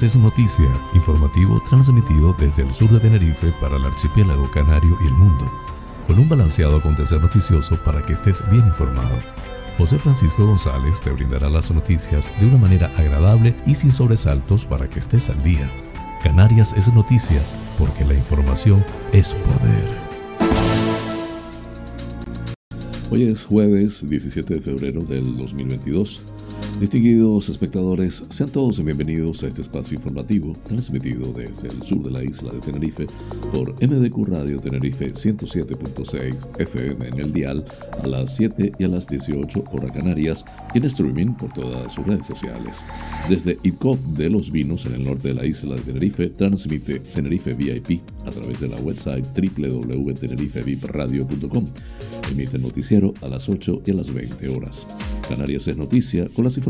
Canarias es noticia, informativo transmitido desde el sur de Tenerife para el archipiélago canario y el mundo, con un balanceado acontecer noticioso para que estés bien informado. José Francisco González te brindará las noticias de una manera agradable y sin sobresaltos para que estés al día. Canarias es noticia porque la información es poder. Hoy es jueves 17 de febrero del 2022. Distinguidos espectadores, sean todos bienvenidos a este espacio informativo transmitido desde el sur de la isla de Tenerife por MDQ Radio Tenerife 107.6 FM en el dial a las 7 y a las 18 horas canarias y en streaming por todas sus redes sociales. Desde ITCOP de los Vinos en el norte de la isla de Tenerife transmite Tenerife VIP a través de la website www.tenerifevipradio.com. Emite el noticiero a las 8 y a las 20 horas. Canarias es noticia con las informaciones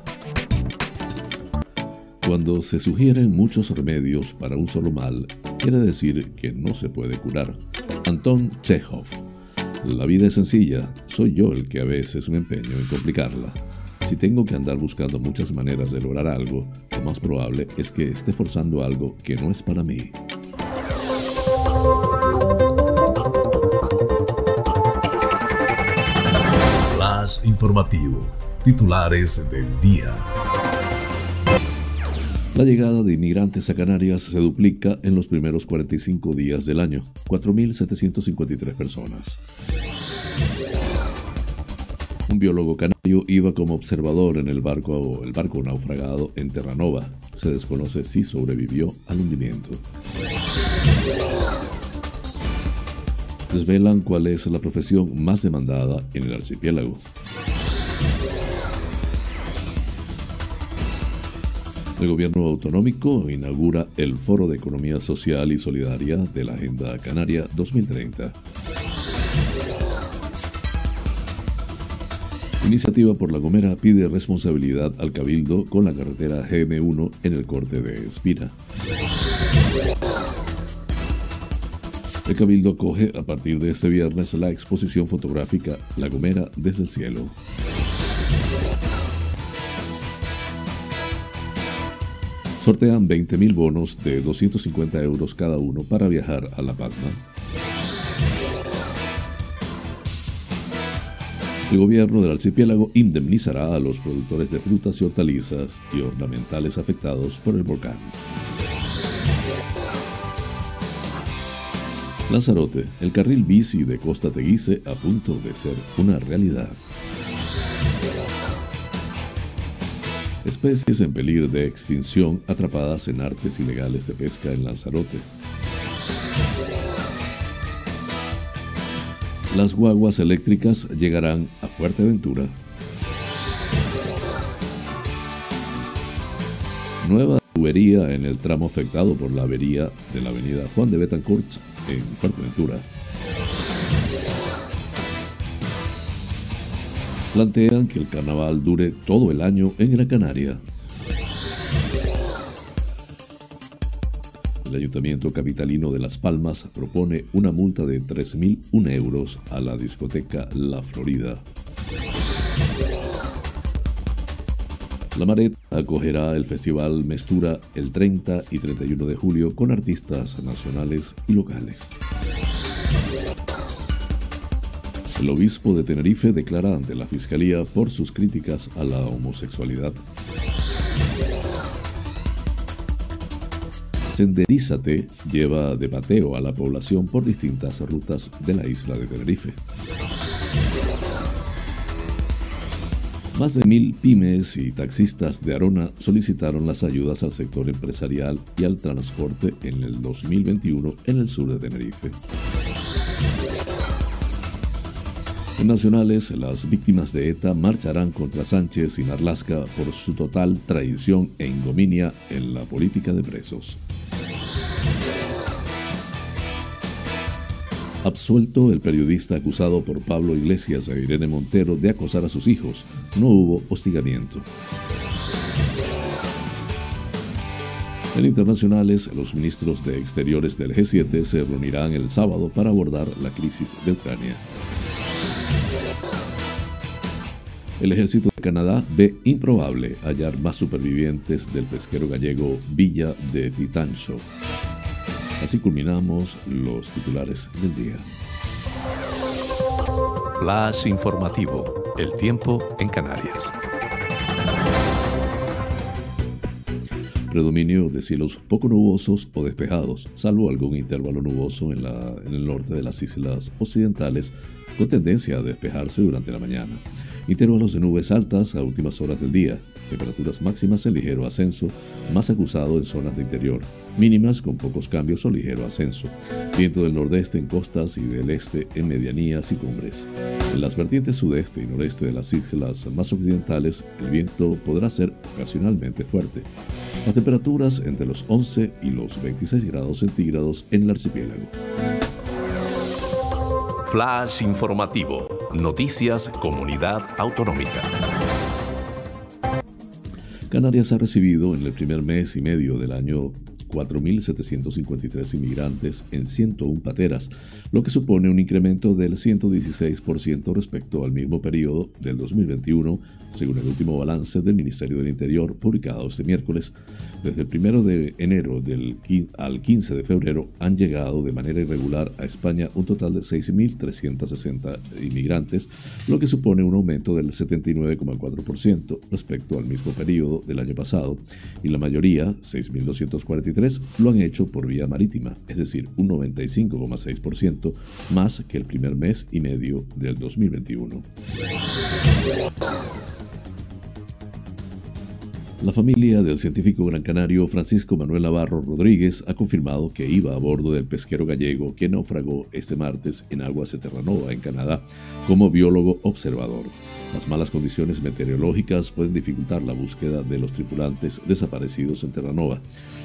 Cuando se sugieren muchos remedios para un solo mal, quiere decir que no se puede curar. Anton Chekhov. La vida es sencilla, soy yo el que a veces me empeño en complicarla. Si tengo que andar buscando muchas maneras de lograr algo, lo más probable es que esté forzando algo que no es para mí. Flash informativo. Titulares del día. La llegada de inmigrantes a Canarias se duplica en los primeros 45 días del año, 4.753 personas. Un biólogo canario iba como observador en el barco, el barco naufragado en Terranova. Se desconoce si sobrevivió al hundimiento. Desvelan cuál es la profesión más demandada en el archipiélago. El gobierno autonómico inaugura el Foro de Economía Social y Solidaria de la Agenda Canaria 2030. Iniciativa por La Gomera pide responsabilidad al Cabildo con la carretera GM1 en el corte de Espira. El Cabildo acoge a partir de este viernes la exposición fotográfica La Gomera desde el cielo. Sortean 20.000 bonos de 250 euros cada uno para viajar a La Palma. El gobierno del archipiélago indemnizará a los productores de frutas y hortalizas y ornamentales afectados por el volcán. Lanzarote, el carril bici de Costa Teguise a punto de ser una realidad. Especies en peligro de extinción atrapadas en artes ilegales de pesca en Lanzarote. Las guaguas eléctricas llegarán a Fuerteventura. Nueva tubería en el tramo afectado por la avería de la avenida Juan de Betancourt en Fuerteventura. Plantean que el carnaval dure todo el año en Gran Canaria. El Ayuntamiento Capitalino de Las Palmas propone una multa de 3.001 euros a la discoteca La Florida. La Maret acogerá el festival Mestura el 30 y 31 de julio con artistas nacionales y locales. El obispo de Tenerife declara ante la Fiscalía por sus críticas a la homosexualidad. Senderízate lleva de pateo a la población por distintas rutas de la isla de Tenerife. Más de mil pymes y taxistas de Arona solicitaron las ayudas al sector empresarial y al transporte en el 2021 en el sur de Tenerife. Nacionales, las víctimas de ETA marcharán contra Sánchez y Marlasca por su total traición e ingominia en la política de presos. Absuelto el periodista acusado por Pablo Iglesias e Irene Montero de acosar a sus hijos. No hubo hostigamiento. En internacionales, los ministros de Exteriores del G7 se reunirán el sábado para abordar la crisis de Ucrania. El ejército de Canadá ve improbable hallar más supervivientes del pesquero gallego Villa de Pitancho. Así culminamos los titulares del día. Flash informativo. El tiempo en Canarias. Predominio de cielos poco nubosos o despejados, salvo algún intervalo nuboso en, en el norte de las islas occidentales, tendencia a despejarse durante la mañana. Intervalos de nubes altas a últimas horas del día, temperaturas máximas en ligero ascenso, más acusado en zonas de interior, mínimas con pocos cambios o ligero ascenso, viento del nordeste en costas y del este en medianías y cumbres. En las vertientes sudeste y noreste de las islas más occidentales, el viento podrá ser ocasionalmente fuerte. Las temperaturas entre los 11 y los 26 grados centígrados en el archipiélago. Flash informativo. Noticias Comunidad Autonómica. Canarias ha recibido en el primer mes y medio del año 4.753 inmigrantes en 101 pateras, lo que supone un incremento del 116% respecto al mismo periodo del 2021, según el último balance del Ministerio del Interior publicado este miércoles. Desde el 1 de enero del, al 15 de febrero han llegado de manera irregular a España un total de 6.360 inmigrantes, lo que supone un aumento del 79,4% respecto al mismo periodo del año pasado, y la mayoría, 6.243, lo han hecho por vía marítima, es decir, un 95,6% más que el primer mes y medio del 2021. La familia del científico gran canario Francisco Manuel Navarro Rodríguez ha confirmado que iba a bordo del pesquero gallego que naufragó este martes en aguas de Terranova, en Canadá, como biólogo observador. Las malas condiciones meteorológicas pueden dificultar la búsqueda de los tripulantes desaparecidos en Terranova.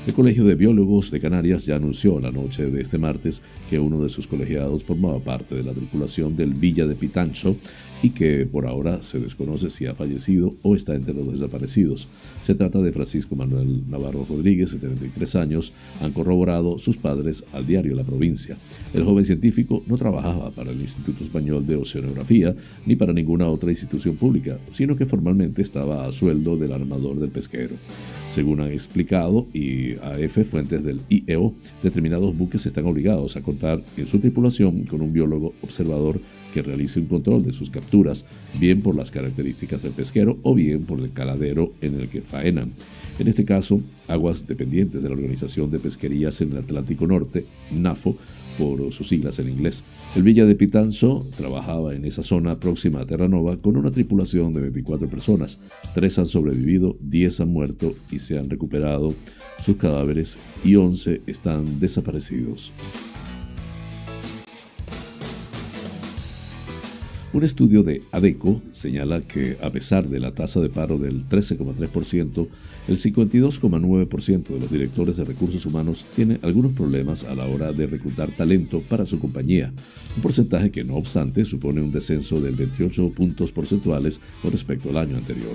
El Colegio de Biólogos de Canarias ya anunció la noche de este martes que uno de sus colegiados formaba parte de la tripulación del Villa de Pitancho y que por ahora se desconoce si ha fallecido o está entre los desaparecidos. Se trata de Francisco Manuel Navarro Rodríguez, de 33 años, han corroborado sus padres al diario La Provincia. El joven científico no trabajaba para el Instituto Español de Oceanografía ni para ninguna otra institución pública, sino que formalmente estaba a sueldo del armador del pesquero. Según han explicado y AF fuentes del IEO, determinados buques están obligados a contar en su tripulación con un biólogo observador que realice un control de sus bien por las características del pesquero o bien por el caladero en el que faenan. En este caso, aguas dependientes de la Organización de Pesquerías en el Atlántico Norte, NAFO, por sus siglas en inglés. El Villa de Pitanzo trabajaba en esa zona próxima a Terranova con una tripulación de 24 personas. Tres han sobrevivido, 10 han muerto y se han recuperado sus cadáveres y 11 están desaparecidos. Un estudio de ADECO señala que, a pesar de la tasa de paro del 13,3%, el 52,9% de los directores de recursos humanos tiene algunos problemas a la hora de reclutar talento para su compañía, un porcentaje que, no obstante, supone un descenso del 28 puntos porcentuales con respecto al año anterior.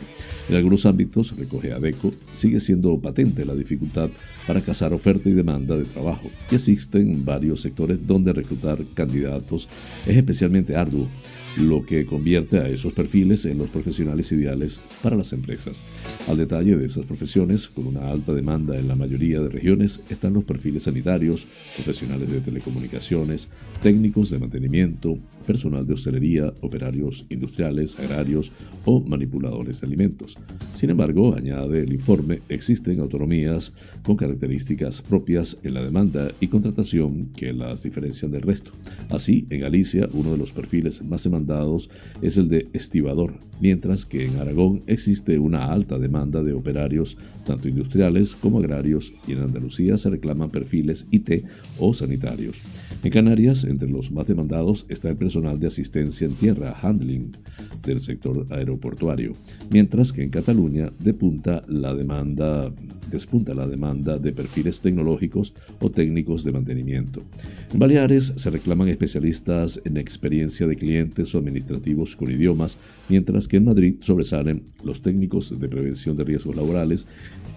En algunos ámbitos, recoge ADECO, sigue siendo patente la dificultad para cazar oferta y demanda de trabajo, y existen varios sectores donde reclutar candidatos es especialmente arduo lo que convierte a esos perfiles en los profesionales ideales para las empresas. Al detalle de esas profesiones, con una alta demanda en la mayoría de regiones, están los perfiles sanitarios, profesionales de telecomunicaciones, técnicos de mantenimiento, personal de hostelería, operarios industriales, agrarios o manipuladores de alimentos. Sin embargo, añade el informe, existen autonomías con características propias en la demanda y contratación que las diferencian del resto. Así, en Galicia, uno de los perfiles más demandados es el de estibador, mientras que en Aragón existe una alta demanda de operarios, tanto industriales como agrarios, y en Andalucía se reclaman perfiles IT o sanitarios. En Canarias, entre los más demandados está el personal de asistencia en tierra, handling, del sector aeroportuario, mientras que en Cataluña depunta la despunta la demanda de perfiles tecnológicos o técnicos de mantenimiento. En Baleares se reclaman especialistas en experiencia de clientes o administrativos con idiomas, mientras que en Madrid sobresalen los técnicos de prevención de riesgos laborales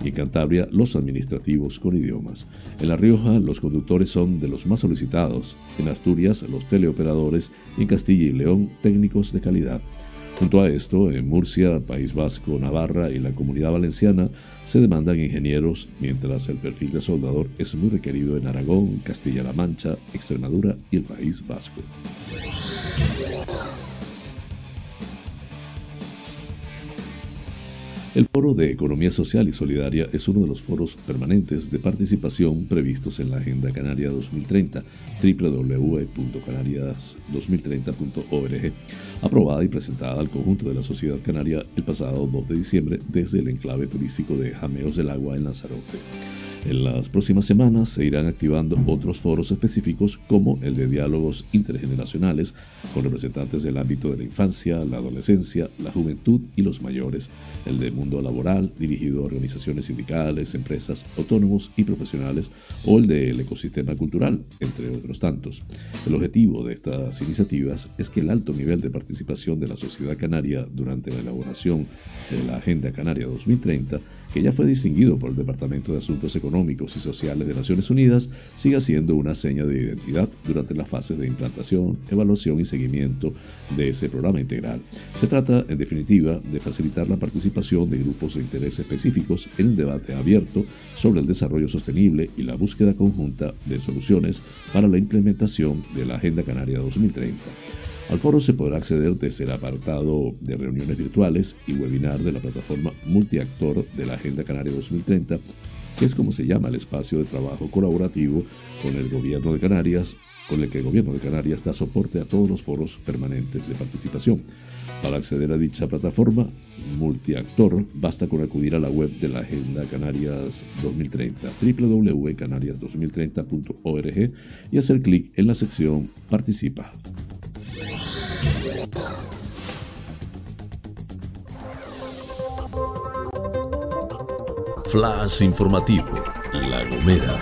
y en Cantabria los administrativos con idiomas. En La Rioja los conductores son de los más solicitados, en Asturias los teleoperadores y en Castilla y León técnicos de calidad. Junto a esto, en Murcia, País Vasco, Navarra y la Comunidad Valenciana se demandan ingenieros, mientras el perfil de soldador es muy requerido en Aragón, Castilla-La Mancha, Extremadura y el País Vasco. El Foro de Economía Social y Solidaria es uno de los foros permanentes de participación previstos en la Agenda Canaria 2030, www.canarias2030.org, aprobada y presentada al conjunto de la sociedad canaria el pasado 2 de diciembre desde el enclave turístico de Jameos del Agua en Lanzarote. En las próximas semanas se irán activando otros foros específicos como el de diálogos intergeneracionales con representantes del ámbito de la infancia, la adolescencia, la juventud y los mayores, el de mundo laboral dirigido a organizaciones sindicales, empresas, autónomos y profesionales o el del ecosistema cultural, entre otros tantos. El objetivo de estas iniciativas es que el alto nivel de participación de la sociedad canaria durante la elaboración de la Agenda Canaria 2030 que ya fue distinguido por el Departamento de Asuntos Económicos y Sociales de Naciones Unidas, siga siendo una seña de identidad durante la fase de implantación, evaluación y seguimiento de ese programa integral. Se trata, en definitiva, de facilitar la participación de grupos de interés específicos en un debate abierto sobre el desarrollo sostenible y la búsqueda conjunta de soluciones para la implementación de la Agenda Canaria 2030. Al foro se podrá acceder desde el apartado de reuniones virtuales y webinar de la plataforma multiactor de la Agenda Canaria 2030, que es como se llama el espacio de trabajo colaborativo con el Gobierno de Canarias, con el que el Gobierno de Canarias da soporte a todos los foros permanentes de participación. Para acceder a dicha plataforma multiactor, basta con acudir a la web de la Agenda Canarias 2030, www.canarias2030.org, y hacer clic en la sección Participa. Flash informativo, La Gomera.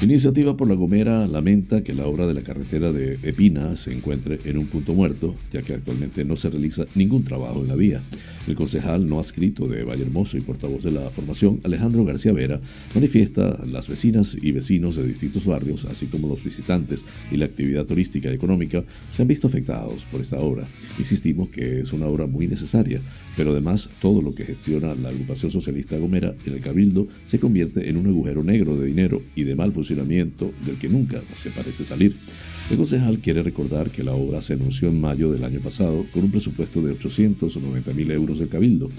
Iniciativa por La Gomera lamenta que la obra de la carretera de Epina se encuentre en un punto muerto, ya que actualmente no se realiza ningún trabajo en la vía. El concejal no adscrito de Valle Hermoso y portavoz de la formación, Alejandro García Vera, manifiesta las vecinas y vecinos de distintos barrios, así como los visitantes y la actividad turística y económica, se han visto afectados por esta obra. Insistimos que es una obra muy necesaria, pero además todo lo que gestiona la agrupación socialista Gomera en el Cabildo se convierte en un agujero negro de dinero y de mal funcionamiento del que nunca se parece salir. El concejal quiere recordar que la obra se anunció en mayo del año pasado con un presupuesto de 890 mil euros del Cabildo.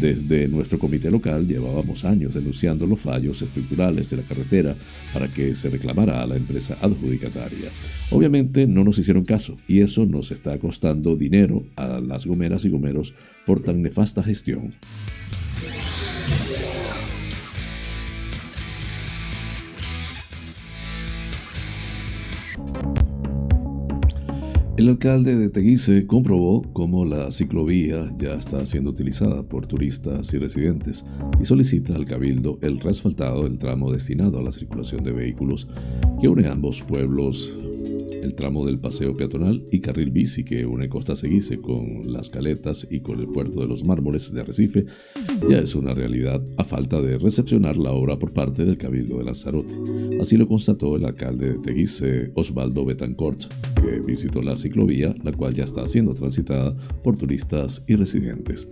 Desde nuestro comité local llevábamos años denunciando los fallos estructurales de la carretera para que se reclamara a la empresa adjudicataria. Obviamente no nos hicieron caso y eso nos está costando dinero a las gomeras y gomeros por tan nefasta gestión. El alcalde de Teguise comprobó cómo la ciclovía ya está siendo utilizada por turistas y residentes y solicita al cabildo el reasfaltado del tramo destinado a la circulación de vehículos que une ambos pueblos el tramo del paseo peatonal y carril bici que une Costa Seguice con las caletas y con el puerto de los mármoles de Arrecife ya es una realidad a falta de recepcionar la obra por parte del Cabildo de Lanzarote. Así lo constató el alcalde de Teguise, Osvaldo Betancourt, que visitó la ciclovía, la cual ya está siendo transitada por turistas y residentes.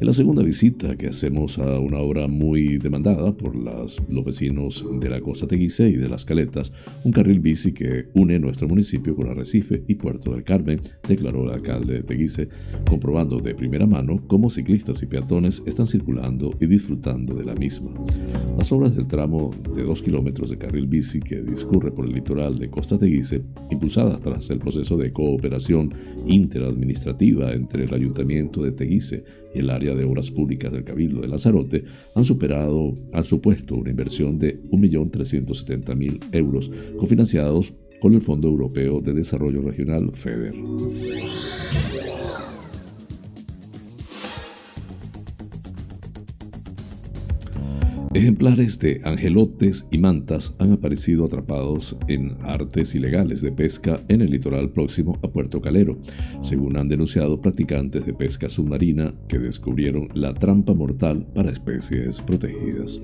En la segunda visita que hacemos a una obra muy demandada por los vecinos de la Costa Teguise y de las Caletas, un carril bici que une nuestro municipio con Arrecife y Puerto del Carmen, declaró el alcalde de Teguise, comprobando de primera mano cómo ciclistas y peatones están circulando y disfrutando de la misma. Las obras del tramo de 2 kilómetros de carril bici que discurre por el litoral de Costa Teguise, impulsadas tras el proceso de cooperación interadministrativa entre el Ayuntamiento de Teguise y el área de obras públicas del Cabildo de Lanzarote han superado, han supuesto una inversión de 1.370.000 euros cofinanciados con el Fondo Europeo de Desarrollo Regional FEDER. Ejemplares de angelotes y mantas han aparecido atrapados en artes ilegales de pesca en el litoral próximo a Puerto Calero, según han denunciado practicantes de pesca submarina que descubrieron la trampa mortal para especies protegidas.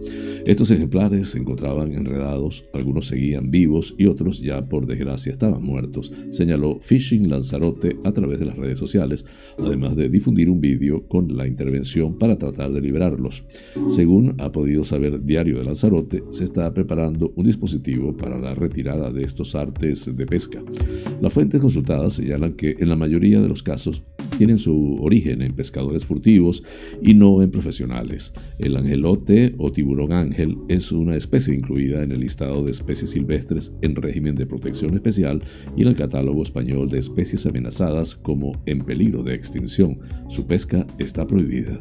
Estos ejemplares se encontraban enredados, algunos seguían vivos y otros ya por desgracia estaban muertos, señaló Fishing Lanzarote a través de las redes sociales, además de difundir un vídeo con la intervención para tratar de liberarlos. Según ha podido saber Diario de Lanzarote, se está preparando un dispositivo para la retirada de estos artes de pesca. Las fuentes consultadas señalan que en la mayoría de los casos tienen su origen en pescadores furtivos y no en profesionales. El angelote o tiburón ángel es una especie incluida en el listado de especies silvestres en régimen de protección especial y en el catálogo español de especies amenazadas como en peligro de extinción. Su pesca está prohibida.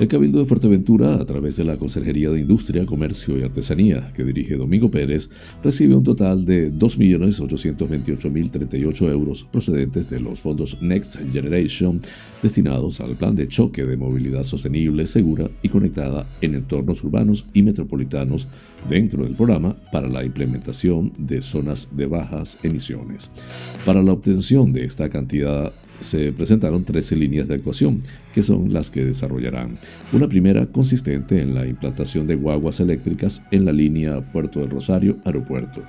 El Cabildo de Fuerteventura, a través de la Consejería de Industria, Comercio y Artesanía, que dirige Domingo Pérez, recibe un total de 2.828.038 euros procedentes de los fondos Next Generation destinados al plan de choque de movilidad sostenible, segura y conectada en entornos urbanos y metropolitanos dentro del programa para la implementación de zonas de bajas emisiones. Para la obtención de esta cantidad se presentaron 13 líneas de actuación, que son las que desarrollarán. Una primera consistente en la implantación de guaguas eléctricas en la línea Puerto del Rosario Aeropuerto.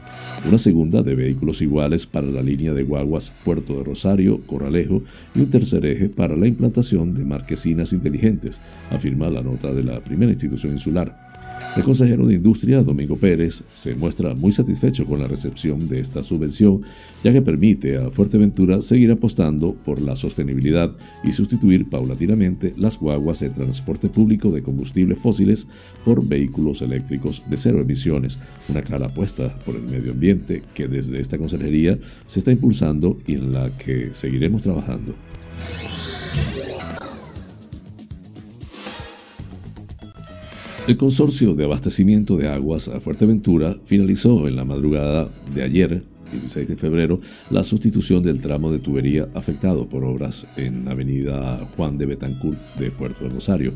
Una segunda de vehículos iguales para la línea de guaguas Puerto de Rosario Corralejo y un tercer eje para la implantación de marquesinas inteligentes, afirma la nota de la primera institución insular. El consejero de Industria, Domingo Pérez, se muestra muy satisfecho con la recepción de esta subvención, ya que permite a Fuerteventura seguir apostando por la sostenibilidad y sustituir paulatinamente las guaguas de transporte público de combustibles fósiles por vehículos eléctricos de cero emisiones, una clara apuesta por el medio ambiente que desde esta consejería se está impulsando y en la que seguiremos trabajando. El consorcio de abastecimiento de aguas a Fuerteventura finalizó en la madrugada de ayer 16 de febrero, la sustitución del tramo de tubería afectado por obras en Avenida Juan de Betancourt de Puerto de Rosario.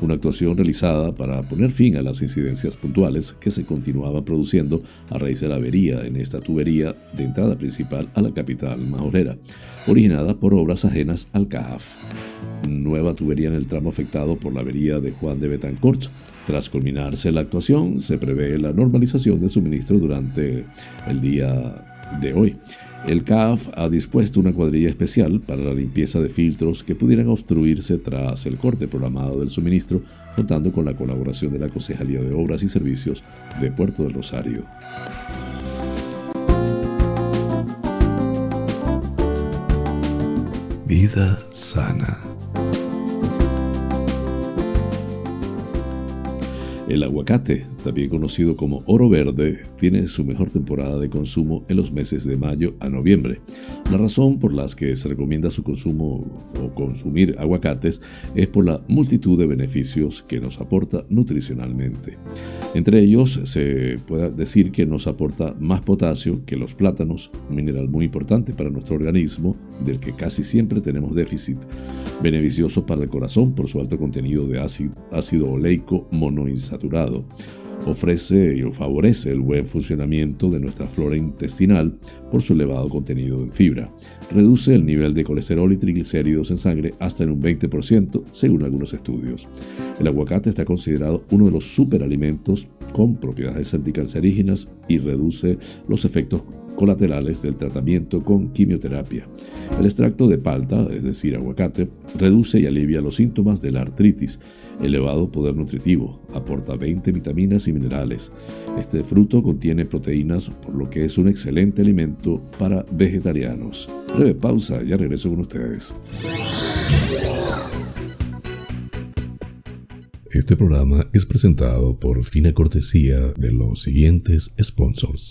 Una actuación realizada para poner fin a las incidencias puntuales que se continuaban produciendo a raíz de la avería en esta tubería de entrada principal a la capital majorera, originada por obras ajenas al CAF. Nueva tubería en el tramo afectado por la avería de Juan de Betancourt tras culminarse la actuación, se prevé la normalización del suministro durante el día de hoy. El CAF ha dispuesto una cuadrilla especial para la limpieza de filtros que pudieran obstruirse tras el corte programado del suministro, contando con la colaboración de la Concejalía de Obras y Servicios de Puerto del Rosario. Vida sana. El aguacate, también conocido como oro verde, tiene su mejor temporada de consumo en los meses de mayo a noviembre. La razón por la que se recomienda su consumo o consumir aguacates es por la multitud de beneficios que nos aporta nutricionalmente. Entre ellos se puede decir que nos aporta más potasio que los plátanos, un mineral muy importante para nuestro organismo del que casi siempre tenemos déficit, beneficioso para el corazón por su alto contenido de ácido, ácido oleico monoinsaturado Ofrece y favorece el buen funcionamiento de nuestra flora intestinal por su elevado contenido en fibra. Reduce el nivel de colesterol y triglicéridos en sangre hasta en un 20%, según algunos estudios. El aguacate está considerado uno de los superalimentos con propiedades anticancerígenas y reduce los efectos colaterales del tratamiento con quimioterapia. El extracto de palta, es decir, aguacate, reduce y alivia los síntomas de la artritis. Elevado poder nutritivo, aporta 20 vitaminas y minerales. Este fruto contiene proteínas, por lo que es un excelente alimento para vegetarianos. Breve pausa, ya regreso con ustedes. Este programa es presentado por fina cortesía de los siguientes sponsors.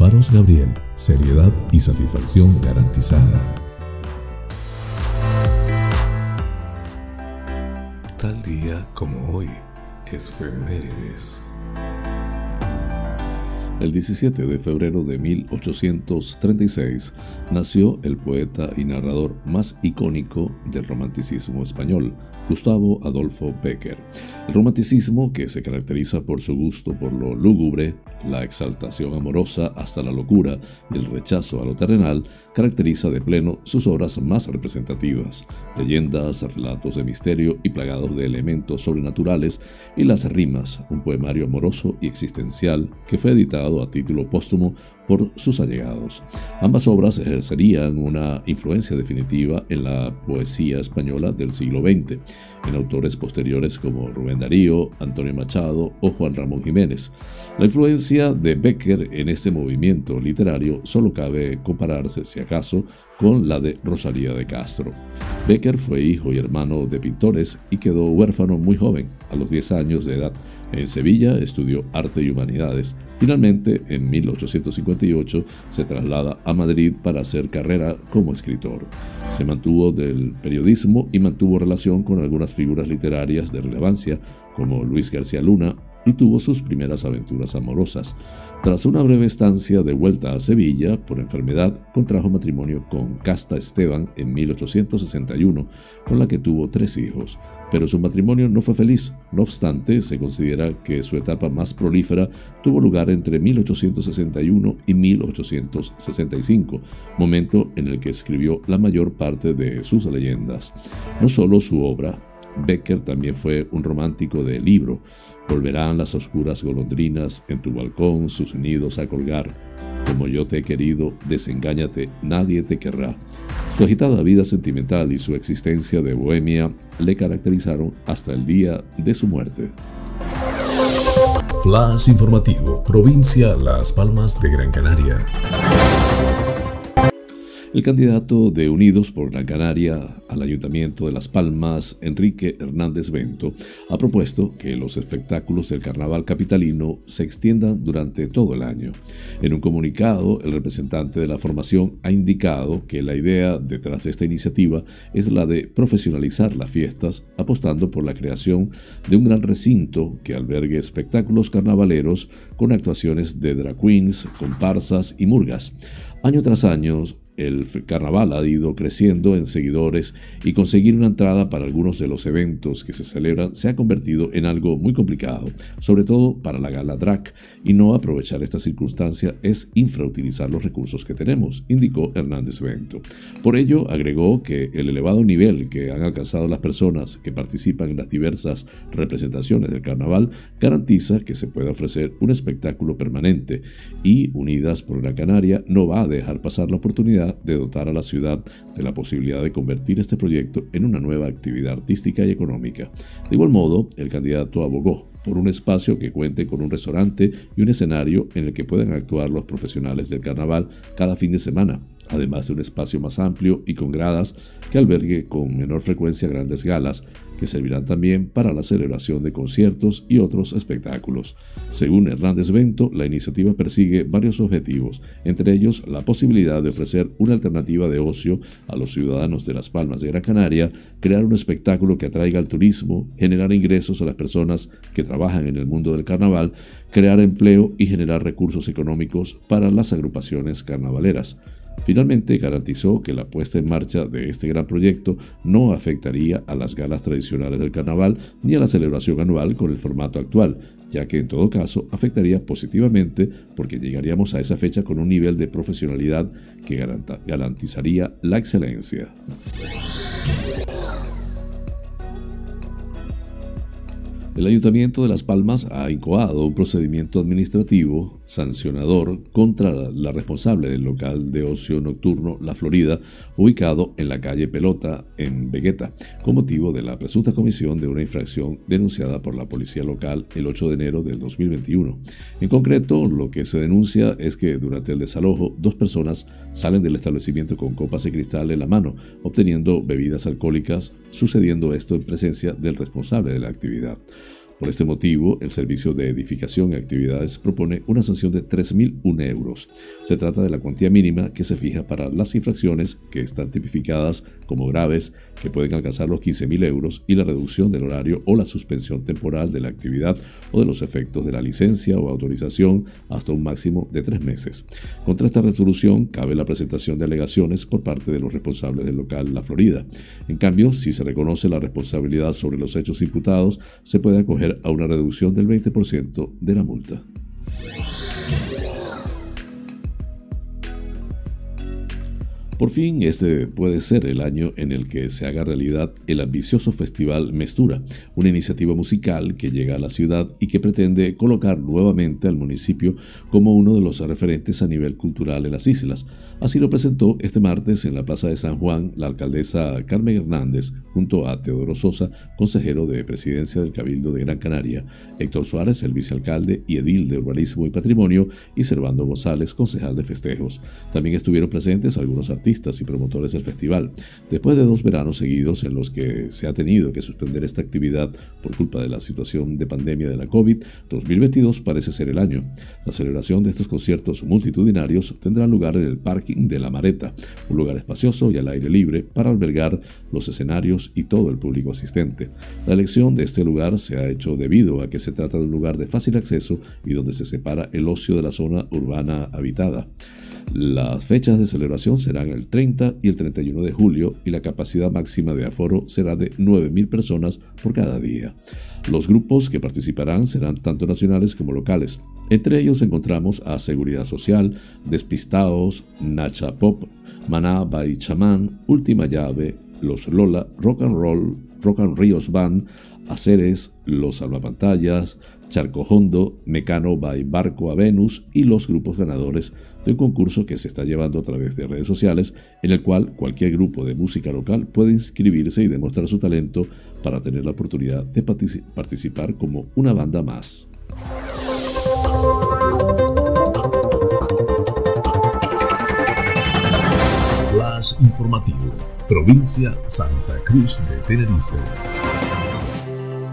Faros Gabriel, seriedad y satisfacción garantizada. Tal día como hoy, es Femérides. El 17 de febrero de 1836 nació el poeta y narrador más icónico del romanticismo español, Gustavo Adolfo Becker. El romanticismo, que se caracteriza por su gusto por lo lúgubre, la exaltación amorosa hasta la locura y el rechazo a lo terrenal, caracteriza de pleno sus obras más representativas, leyendas, relatos de misterio y plagados de elementos sobrenaturales, y Las Rimas, un poemario amoroso y existencial que fue editado a título póstumo por sus allegados. Ambas obras ejercerían una influencia definitiva en la poesía española del siglo XX, en autores posteriores como Rubén Darío, Antonio Machado o Juan Ramón Jiménez. La influencia de Becker en este movimiento literario solo cabe compararse, si acaso, con la de Rosalía de Castro. Becker fue hijo y hermano de pintores y quedó huérfano muy joven, a los 10 años de edad. En Sevilla estudió arte y humanidades. Finalmente, en 1858, se traslada a Madrid para hacer carrera como escritor. Se mantuvo del periodismo y mantuvo relación con algunas figuras literarias de relevancia como Luis García Luna, y tuvo sus primeras aventuras amorosas. Tras una breve estancia de vuelta a Sevilla por enfermedad, contrajo matrimonio con Casta Esteban en 1861, con la que tuvo tres hijos. Pero su matrimonio no fue feliz. No obstante, se considera que su etapa más prolífera tuvo lugar entre 1861 y 1865, momento en el que escribió la mayor parte de sus leyendas. No solo su obra, Becker también fue un romántico de libro. Volverán las oscuras golondrinas en tu balcón sus nidos a colgar. Como yo te he querido, desengáñate, nadie te querrá. Su agitada vida sentimental y su existencia de bohemia le caracterizaron hasta el día de su muerte. Flash informativo, provincia Las Palmas de Gran Canaria. El candidato de Unidos por Gran Canaria al Ayuntamiento de Las Palmas, Enrique Hernández Bento, ha propuesto que los espectáculos del carnaval capitalino se extiendan durante todo el año. En un comunicado, el representante de la formación ha indicado que la idea detrás de esta iniciativa es la de profesionalizar las fiestas, apostando por la creación de un gran recinto que albergue espectáculos carnavaleros con actuaciones de drag queens, comparsas y murgas. Año tras año, el carnaval ha ido creciendo en seguidores y conseguir una entrada para algunos de los eventos que se celebran se ha convertido en algo muy complicado, sobre todo para la gala drag, y no aprovechar esta circunstancia es infrautilizar los recursos que tenemos, indicó Hernández Bento. Por ello, agregó que el elevado nivel que han alcanzado las personas que participan en las diversas representaciones del carnaval garantiza que se pueda ofrecer un espectáculo permanente y Unidas por la Canaria no va a dejar pasar la oportunidad de dotar a la ciudad de la posibilidad de convertir este proyecto en una nueva actividad artística y económica. De igual modo, el candidato abogó por un espacio que cuente con un restaurante y un escenario en el que puedan actuar los profesionales del carnaval cada fin de semana, además de un espacio más amplio y con gradas que albergue con menor frecuencia grandes galas, que servirán también para la celebración de conciertos y otros espectáculos. Según Hernández Bento, la iniciativa persigue varios objetivos, entre ellos la posibilidad de ofrecer una alternativa de ocio a los ciudadanos de Las Palmas de Gran Canaria, crear un espectáculo que atraiga al turismo, generar ingresos a las personas que trabajan en el mundo del carnaval, crear empleo y generar recursos económicos para las agrupaciones carnavaleras. Finalmente garantizó que la puesta en marcha de este gran proyecto no afectaría a las galas tradicionales del carnaval ni a la celebración anual con el formato actual, ya que en todo caso afectaría positivamente porque llegaríamos a esa fecha con un nivel de profesionalidad que garantizaría la excelencia. El Ayuntamiento de Las Palmas ha incoado un procedimiento administrativo sancionador contra la responsable del local de ocio nocturno La Florida, ubicado en la calle Pelota, en Vegueta, con motivo de la presunta comisión de una infracción denunciada por la policía local el 8 de enero del 2021. En concreto, lo que se denuncia es que durante el desalojo, dos personas salen del establecimiento con copas de cristal en la mano, obteniendo bebidas alcohólicas, sucediendo esto en presencia del responsable de la actividad. Por este motivo, el Servicio de Edificación y Actividades propone una sanción de 3.001 euros. Se trata de la cuantía mínima que se fija para las infracciones que están tipificadas como graves, que pueden alcanzar los 15.000 euros, y la reducción del horario o la suspensión temporal de la actividad o de los efectos de la licencia o autorización hasta un máximo de tres meses. Contra esta resolución cabe la presentación de alegaciones por parte de los responsables del local La Florida. En cambio, si se reconoce la responsabilidad sobre los hechos imputados, se puede acoger a una reducción del 20% de la multa. Por fin, este puede ser el año en el que se haga realidad el ambicioso Festival Mestura, una iniciativa musical que llega a la ciudad y que pretende colocar nuevamente al municipio como uno de los referentes a nivel cultural en las islas. Así lo presentó este martes en la Plaza de San Juan la alcaldesa Carmen Hernández junto a Teodoro Sosa, consejero de Presidencia del Cabildo de Gran Canaria, Héctor Suárez, el vicealcalde y edil de Urbanismo y Patrimonio, y Servando González, concejal de Festejos. También estuvieron presentes algunos artistas artistas y promotores del festival. Después de dos veranos seguidos en los que se ha tenido que suspender esta actividad por culpa de la situación de pandemia de la COVID, 2022 parece ser el año. La celebración de estos conciertos multitudinarios tendrá lugar en el parking de La Mareta, un lugar espacioso y al aire libre para albergar los escenarios y todo el público asistente. La elección de este lugar se ha hecho debido a que se trata de un lugar de fácil acceso y donde se separa el ocio de la zona urbana habitada. Las fechas de celebración serán el 30 y el 31 de julio y la capacidad máxima de aforo será de 9.000 personas por cada día. Los grupos que participarán serán tanto nacionales como locales. Entre ellos encontramos a Seguridad Social, Despistados, Nacha Pop, Maná by Chamán, Última Llave, Los Lola, Rock and Roll, Rock and Ríos Band, Aceres, Los Salvapantallas, Charcojondo, Mecano by Barco a Venus y los grupos ganadores de un concurso que se está llevando a través de redes sociales en el cual cualquier grupo de música local puede inscribirse y demostrar su talento para tener la oportunidad de participar como una banda más. Informativo, provincia Santa Cruz de Tenerife.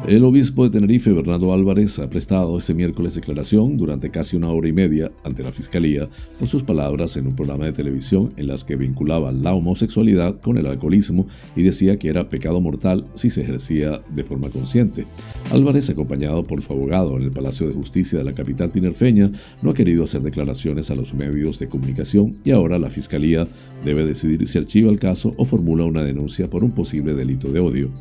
El obispo de Tenerife, Bernardo Álvarez, ha prestado este miércoles declaración durante casi una hora y media ante la Fiscalía por sus palabras en un programa de televisión en las que vinculaba la homosexualidad con el alcoholismo y decía que era pecado mortal si se ejercía de forma consciente. Álvarez, acompañado por su abogado en el Palacio de Justicia de la capital tinerfeña, no ha querido hacer declaraciones a los medios de comunicación y ahora la Fiscalía debe decidir si archiva el caso o formula una denuncia por un posible delito de odio.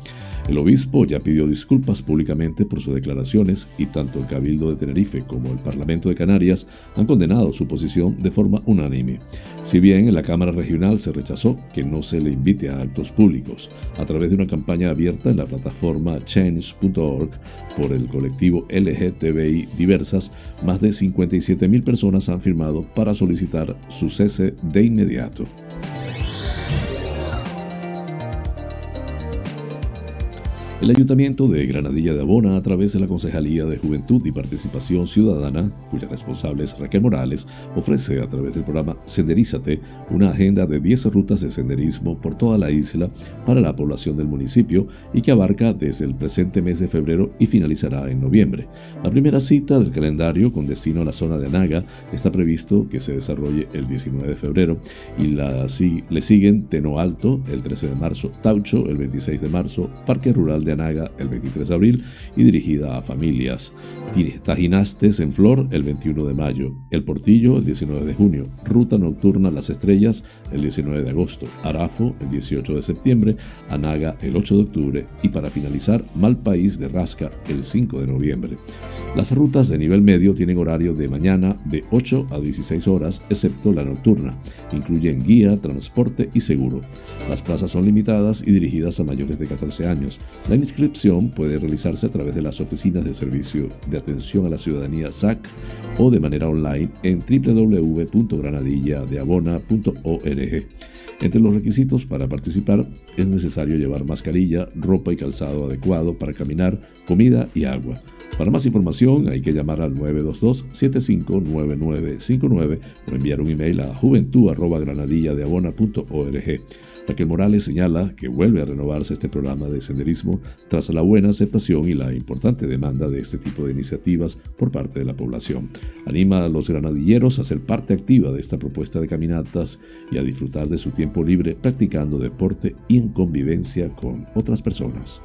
El obispo ya pidió disculpas públicamente por sus declaraciones y tanto el Cabildo de Tenerife como el Parlamento de Canarias han condenado su posición de forma unánime. Si bien en la Cámara Regional se rechazó que no se le invite a actos públicos, a través de una campaña abierta en la plataforma change.org por el colectivo LGTBI Diversas, más de 57.000 personas han firmado para solicitar su cese de inmediato. El Ayuntamiento de Granadilla de Abona, a través de la Concejalía de Juventud y Participación Ciudadana, cuya responsable es Raquel Morales, ofrece a través del programa Senderízate una agenda de 10 rutas de senderismo por toda la isla para la población del municipio y que abarca desde el presente mes de febrero y finalizará en noviembre. La primera cita del calendario con destino a la zona de Anaga está previsto que se desarrolle el 19 de febrero y la, le siguen Teno Alto el 13 de marzo, Taucho el 26 de marzo, Parque Rural de Anaga el 23 de abril y dirigida a familias. Tajinastes en Flor el 21 de mayo, El Portillo el 19 de junio, Ruta Nocturna Las Estrellas el 19 de agosto, Arafo el 18 de septiembre, Anaga el 8 de octubre y para finalizar Malpaís de Rasca el 5 de noviembre. Las rutas de nivel medio tienen horario de mañana de 8 a 16 horas, excepto la nocturna. Incluyen guía, transporte y seguro. Las plazas son limitadas y dirigidas a mayores de 14 años. La inscripción puede realizarse a través de las oficinas de servicio de atención a la ciudadanía SAC o de manera online en www.granadilladeabona.org. Entre los requisitos para participar es necesario llevar mascarilla, ropa y calzado adecuado para caminar, comida y agua. Para más información hay que llamar al 922-759959 o enviar un email a juventud.granadilladeabona.org. Raquel Morales señala que vuelve a renovarse este programa de senderismo tras la buena aceptación y la importante demanda de este tipo de iniciativas por parte de la población. Anima a los granadilleros a ser parte activa de esta propuesta de caminatas y a disfrutar de su tiempo libre practicando deporte y en convivencia con otras personas.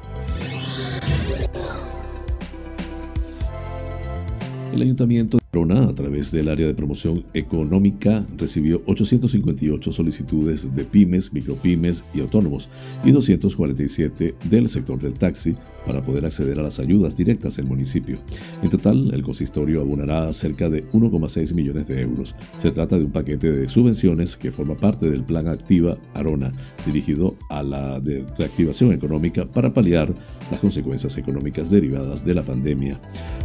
El Ayuntamiento de Arona, a través del área de promoción económica, recibió 858 solicitudes de pymes, micropymes y autónomos y 247 del sector del taxi para poder acceder a las ayudas directas del municipio. En total, el consistorio abonará cerca de 1,6 millones de euros. Se trata de un paquete de subvenciones que forma parte del Plan Activa Arona, dirigido a la reactivación económica para paliar las consecuencias económicas derivadas de la pandemia,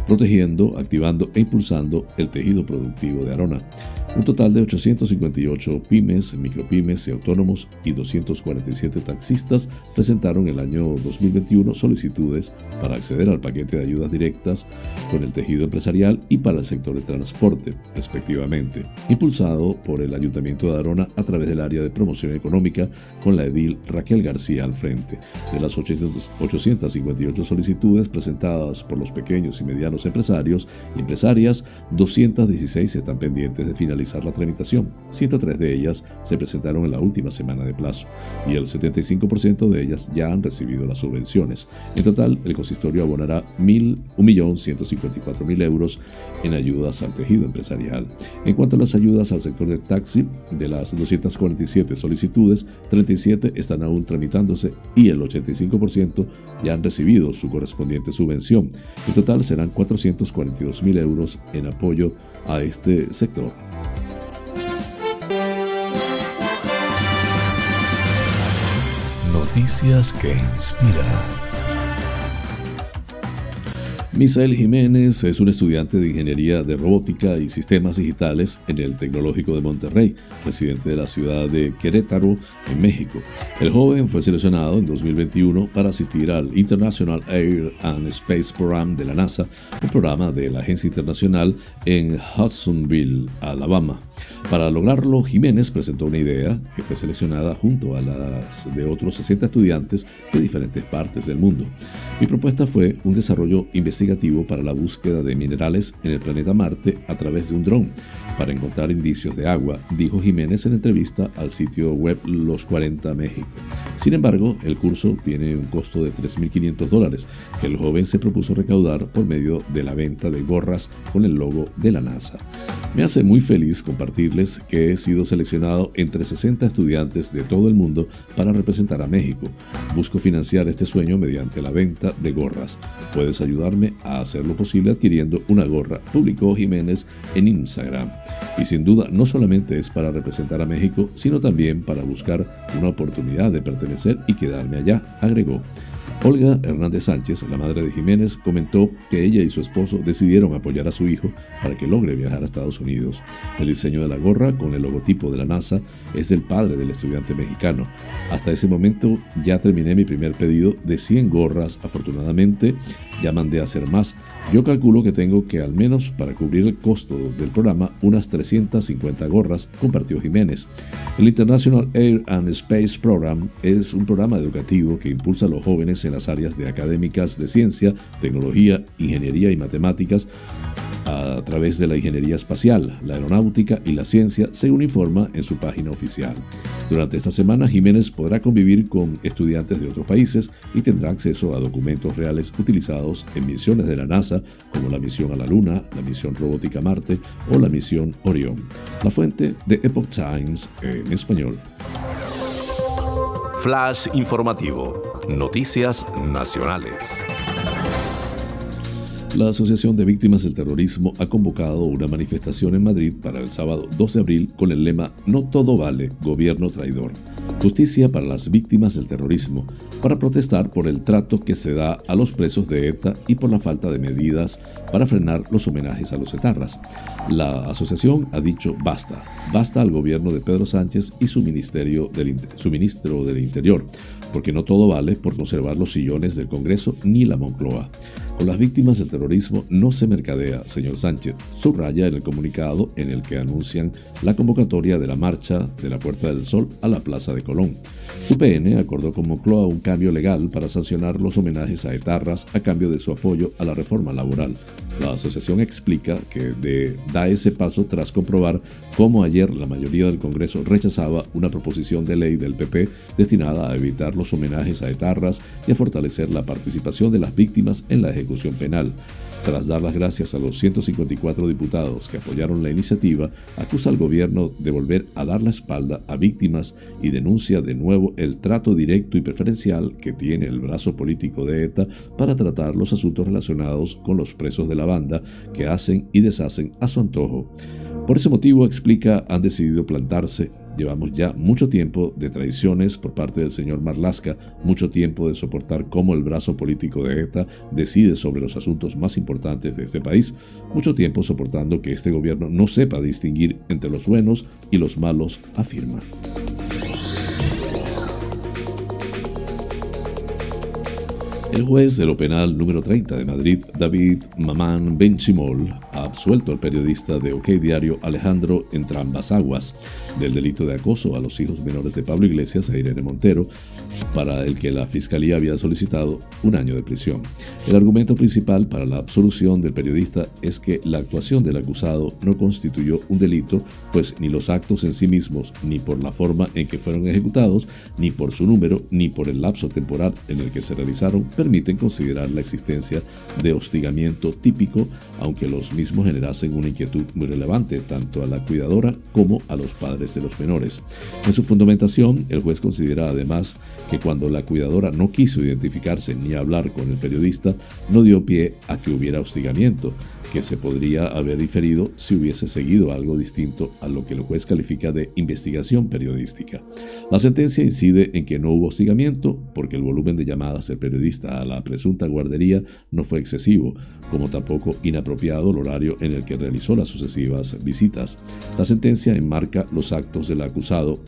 protegiendo, activando e impulsando el tejido productivo de Arona. Un total de 858 pymes, micropymes y autónomos y 247 taxistas presentaron el año 2021 solicitudes para acceder al paquete de ayudas directas con el tejido empresarial y para el sector de transporte, respectivamente, impulsado por el Ayuntamiento de Arona a través del área de promoción económica con la edil Raquel García al frente. De las 858 solicitudes presentadas por los pequeños y medianos empresarios y empresarias, 216 están pendientes de finalizar la tramitación. 103 de ellas se presentaron en la última semana de plazo y el 75% de ellas ya han recibido las subvenciones. En total, el consistorio abonará 1.154.000 euros en ayudas al tejido empresarial. En cuanto a las ayudas al sector de taxi, de las 247 solicitudes, 37 están aún tramitándose y el 85% ya han recibido su correspondiente subvención. En total serán 442.000 euros en apoyo a este sector. Noticias que inspiran. Misael Jiménez es un estudiante de Ingeniería de Robótica y Sistemas Digitales en el Tecnológico de Monterrey, residente de la ciudad de Querétaro, en México. El joven fue seleccionado en 2021 para asistir al International Air and Space Program de la NASA, un programa de la agencia internacional en Hudsonville, Alabama. Para lograrlo, Jiménez presentó una idea que fue seleccionada junto a las de otros 60 estudiantes de diferentes partes del mundo. Mi propuesta fue un desarrollo investigativo para la búsqueda de minerales en el planeta Marte a través de un dron para encontrar indicios de agua, dijo Jiménez en entrevista al sitio web Los 40 México. Sin embargo, el curso tiene un costo de 3.500 dólares que el joven se propuso recaudar por medio de la venta de gorras con el logo de la NASA. Me hace muy feliz compartirles que he sido seleccionado entre 60 estudiantes de todo el mundo para representar a México. Busco financiar este sueño mediante la venta de gorras. Puedes ayudarme a hacerlo posible adquiriendo una gorra, publicó Jiménez en Instagram. Y sin duda no solamente es para representar a México, sino también para buscar una oportunidad de pertenecer y quedarme allá, agregó. Olga Hernández Sánchez, la madre de Jiménez, comentó que ella y su esposo decidieron apoyar a su hijo para que logre viajar a Estados Unidos. El diseño de la gorra con el logotipo de la NASA es del padre del estudiante mexicano. Hasta ese momento ya terminé mi primer pedido de 100 gorras. Afortunadamente ya mandé a hacer más. Yo calculo que tengo que al menos para cubrir el costo del programa unas 350 gorras, compartió Jiménez. El International Air and Space Program es un programa educativo que impulsa a los jóvenes en las áreas de académicas de ciencia, tecnología, ingeniería y matemáticas a través de la ingeniería espacial, la aeronáutica y la ciencia, según informa en su página oficial. Durante esta semana, Jiménez podrá convivir con estudiantes de otros países y tendrá acceso a documentos reales utilizados en misiones de la NASA, como la misión a la Luna, la misión robótica Marte o la misión Orión. La fuente de Epoch Times en español. Flash informativo. Noticias nacionales. La Asociación de Víctimas del Terrorismo ha convocado una manifestación en Madrid para el sábado 2 de abril con el lema No todo vale, gobierno traidor. Justicia para las víctimas del terrorismo, para protestar por el trato que se da a los presos de ETA y por la falta de medidas para frenar los homenajes a los etarras. La asociación ha dicho basta, basta al gobierno de Pedro Sánchez y su, ministerio del, su ministro del Interior, porque no todo vale por conservar los sillones del Congreso ni la Moncloa. Con las víctimas del terrorismo no se mercadea, señor Sánchez, subraya en el comunicado en el que anuncian la convocatoria de la marcha de la Puerta del Sol a la Plaza de Colón. UPN acordó con Moncloa un cambio legal para sancionar los homenajes a etarras a cambio de su apoyo a la reforma laboral. La asociación explica que da ese paso tras comprobar cómo ayer la mayoría del Congreso rechazaba una proposición de ley del PP destinada a evitar los homenajes a etarras y a fortalecer la participación de las víctimas en la ejecución penal. Tras dar las gracias a los 154 diputados que apoyaron la iniciativa, acusa al gobierno de volver a dar la espalda a víctimas y denuncia de nuevo el trato directo y preferencial que tiene el brazo político de ETA para tratar los asuntos relacionados con los presos de la banda que hacen y deshacen a su antojo. Por ese motivo, explica, han decidido plantarse. Llevamos ya mucho tiempo de traiciones por parte del señor Marlaska, mucho tiempo de soportar cómo el brazo político de ETA decide sobre los asuntos más importantes de este país, mucho tiempo soportando que este gobierno no sepa distinguir entre los buenos y los malos, afirma. El juez de lo penal número 30 de Madrid, David Mamán Benchimol, ha absuelto al periodista de OK Diario Alejandro Entrambas del delito de acoso a los hijos menores de Pablo Iglesias e Irene Montero, para el que la Fiscalía había solicitado un año de prisión. El argumento principal para la absolución del periodista es que la actuación del acusado no constituyó un delito, pues ni los actos en sí mismos, ni por la forma en que fueron ejecutados, ni por su número, ni por el lapso temporal en el que se realizaron, permiten considerar la existencia de hostigamiento típico, aunque los mismos generasen una inquietud muy relevante tanto a la cuidadora como a los padres de los menores. En su fundamentación, el juez considera además que cuando la cuidadora no quiso identificarse ni hablar con el periodista, no dio pie a que hubiera hostigamiento, que se podría haber diferido si hubiese seguido algo distinto a lo que el juez califica de investigación periodística. La sentencia incide en que no hubo hostigamiento porque el volumen de llamadas del periodista a la presunta guardería no fue excesivo, como tampoco inapropiado el horario en el que realizó las sucesivas visitas. La sentencia enmarca los actos del acusado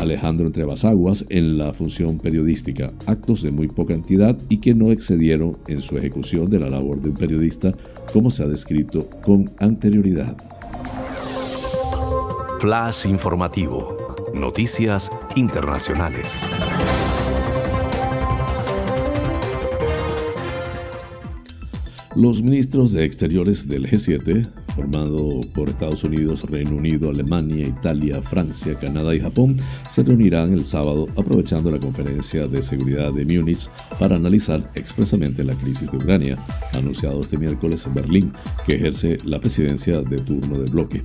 Alejandro Entrebasaguas en la función periodística, actos de muy poca entidad y que no excedieron en su ejecución de la labor de un periodista como se ha descrito con anterioridad. Flash informativo. Noticias internacionales. Los ministros de Exteriores del G7 formado por Estados Unidos, Reino Unido, Alemania, Italia, Francia, Canadá y Japón, se reunirán el sábado aprovechando la conferencia de seguridad de Múnich para analizar expresamente la crisis de Ucrania, anunciado este miércoles en Berlín, que ejerce la presidencia de turno del bloque.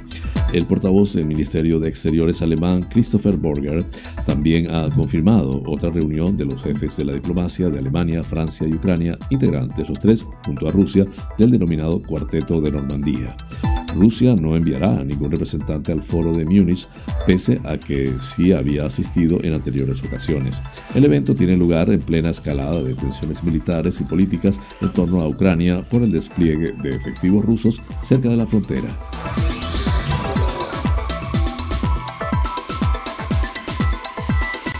El portavoz del Ministerio de Exteriores alemán, Christopher Borger, también ha confirmado otra reunión de los jefes de la diplomacia de Alemania, Francia y Ucrania, integrantes los tres, junto a Rusia, del denominado Cuarteto de Normandía. Rusia no enviará a ningún representante al foro de Múnich, pese a que sí había asistido en anteriores ocasiones. El evento tiene lugar en plena escalada de tensiones militares y políticas en torno a Ucrania por el despliegue de efectivos rusos cerca de la frontera.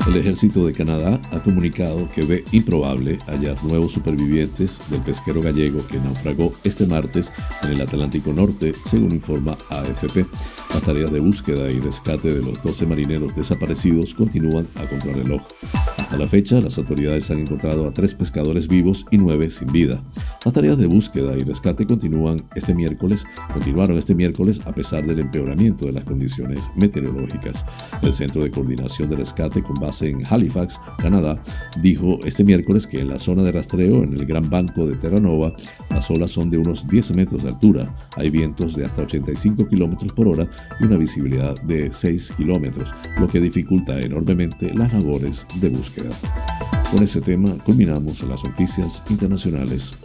El ejército de Canadá ha comunicado que ve improbable hallar nuevos supervivientes del pesquero gallego que naufragó este martes en el Atlántico Norte, según informa AFP. Las tareas de búsqueda y rescate de los 12 marineros desaparecidos continúan a contrarreloj. Hasta la fecha, las autoridades han encontrado a tres pescadores vivos y nueve sin vida. Las tareas de búsqueda y rescate continúan este miércoles, continuaron este miércoles a pesar del empeoramiento de las condiciones meteorológicas. El Centro de Coordinación de Rescate con base en Halifax, Canadá, dijo este miércoles que en la zona de rastreo en el Gran Banco de Terranova, las olas son de unos 10 metros de altura, hay vientos de hasta 85 kilómetros por hora y una visibilidad de 6 kilómetros, lo que dificulta enormemente las labores de búsqueda. Con ese tema culminamos las noticias internacionales.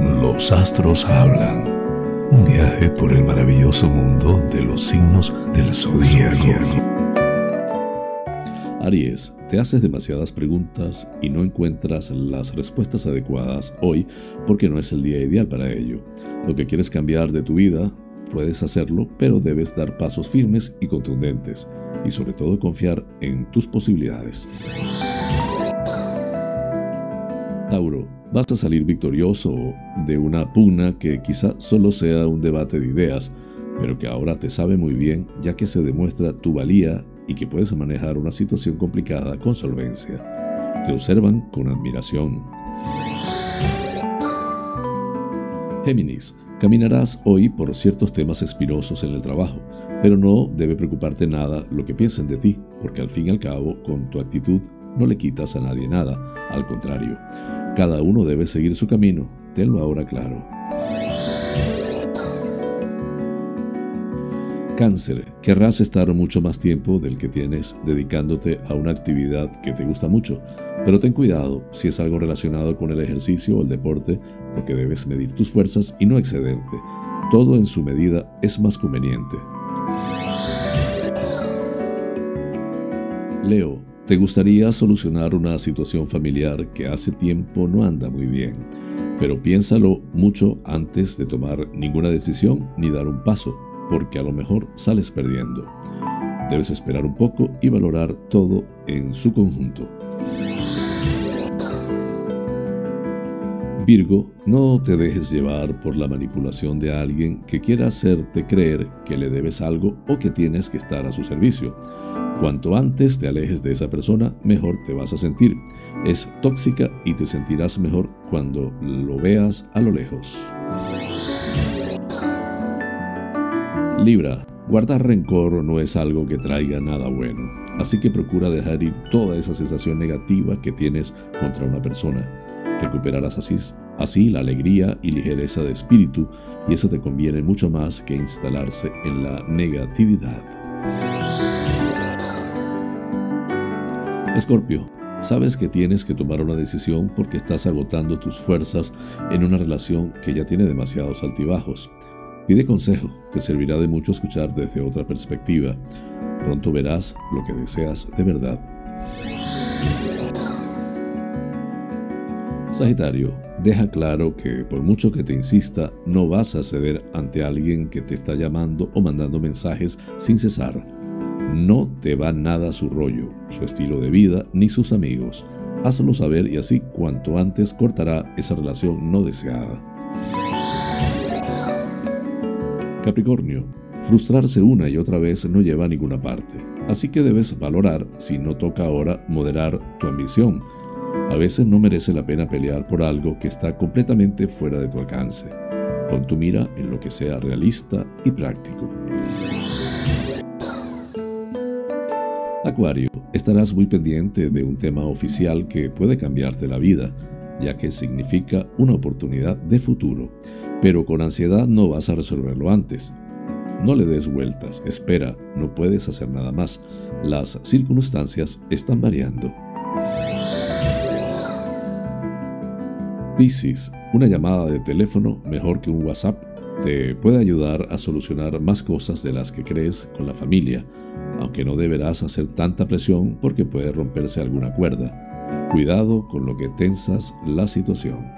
Los astros hablan. Un viaje por el maravilloso mundo de los signos del zodiaco. Aries, te haces demasiadas preguntas y no encuentras las respuestas adecuadas hoy porque no es el día ideal para ello. Lo que quieres cambiar de tu vida Puedes hacerlo, pero debes dar pasos firmes y contundentes, y sobre todo confiar en tus posibilidades. Tauro, vas a salir victorioso de una pugna que quizá solo sea un debate de ideas, pero que ahora te sabe muy bien ya que se demuestra tu valía y que puedes manejar una situación complicada con solvencia. Te observan con admiración. Géminis, Caminarás hoy por ciertos temas espinosos en el trabajo, pero no debe preocuparte nada lo que piensen de ti, porque al fin y al cabo, con tu actitud no le quitas a nadie nada, al contrario, cada uno debe seguir su camino, tenlo ahora claro. Cáncer, querrás estar mucho más tiempo del que tienes dedicándote a una actividad que te gusta mucho, Pero ten cuidado si es algo relacionado con el ejercicio o el deporte, porque debes medir tus fuerzas y no excederte. Todo en su medida es más conveniente. Leo, ¿te gustaría solucionar una situación familiar que hace tiempo no anda muy bien? Pero piénsalo mucho antes de tomar ninguna decisión ni dar un paso, porque a lo mejor sales perdiendo. Debes esperar un poco y valorar todo en su conjunto. Virgo, no te dejes llevar por la manipulación de alguien que quiera hacerte creer que le debes algo o que tienes que estar a su servicio. Cuanto antes te alejes de esa persona, mejor te vas a sentir. Es tóxica y te sentirás mejor cuando lo veas a lo lejos. Libra, guardar rencor no es algo que traiga nada bueno, así que procura dejar ir toda esa sensación negativa que tienes contra una persona. Recuperarás así, así la alegría y ligereza de espíritu y eso te conviene mucho más que instalarse en la negatividad. Escorpio, sabes que tienes que tomar una decisión porque estás agotando tus fuerzas en una relación que ya tiene demasiados altibajos. Pide consejo, te servirá de mucho escuchar desde otra perspectiva. Pronto verás lo que deseas de verdad. Sagitario, deja claro que por mucho que te insista, no vas a ceder ante alguien que te está llamando o mandando mensajes sin cesar. No te va nada su rollo, su estilo de vida ni sus amigos. Hazlo saber y así cuanto antes cortará esa relación no deseada. Capricornio, frustrarse una y otra vez no lleva a ninguna parte, así que debes valorar, si no toca ahora, moderar tu ambición. A veces no merece la pena pelear por algo que está completamente fuera de tu alcance. Pon tu mira en lo que sea realista y práctico. Acuario, estarás muy pendiente de un tema oficial que puede cambiarte la vida, ya que significa una oportunidad de futuro, pero con ansiedad no vas a resolverlo antes. No le des vueltas, espera, no puedes hacer nada más. Las circunstancias están variando. Piscis, una llamada de teléfono mejor que un WhatsApp te puede ayudar a solucionar más cosas de las que crees con la familia aunque no deberás hacer tanta presión porque puede romperse alguna cuerda. Cuidado con lo que tensas la situación.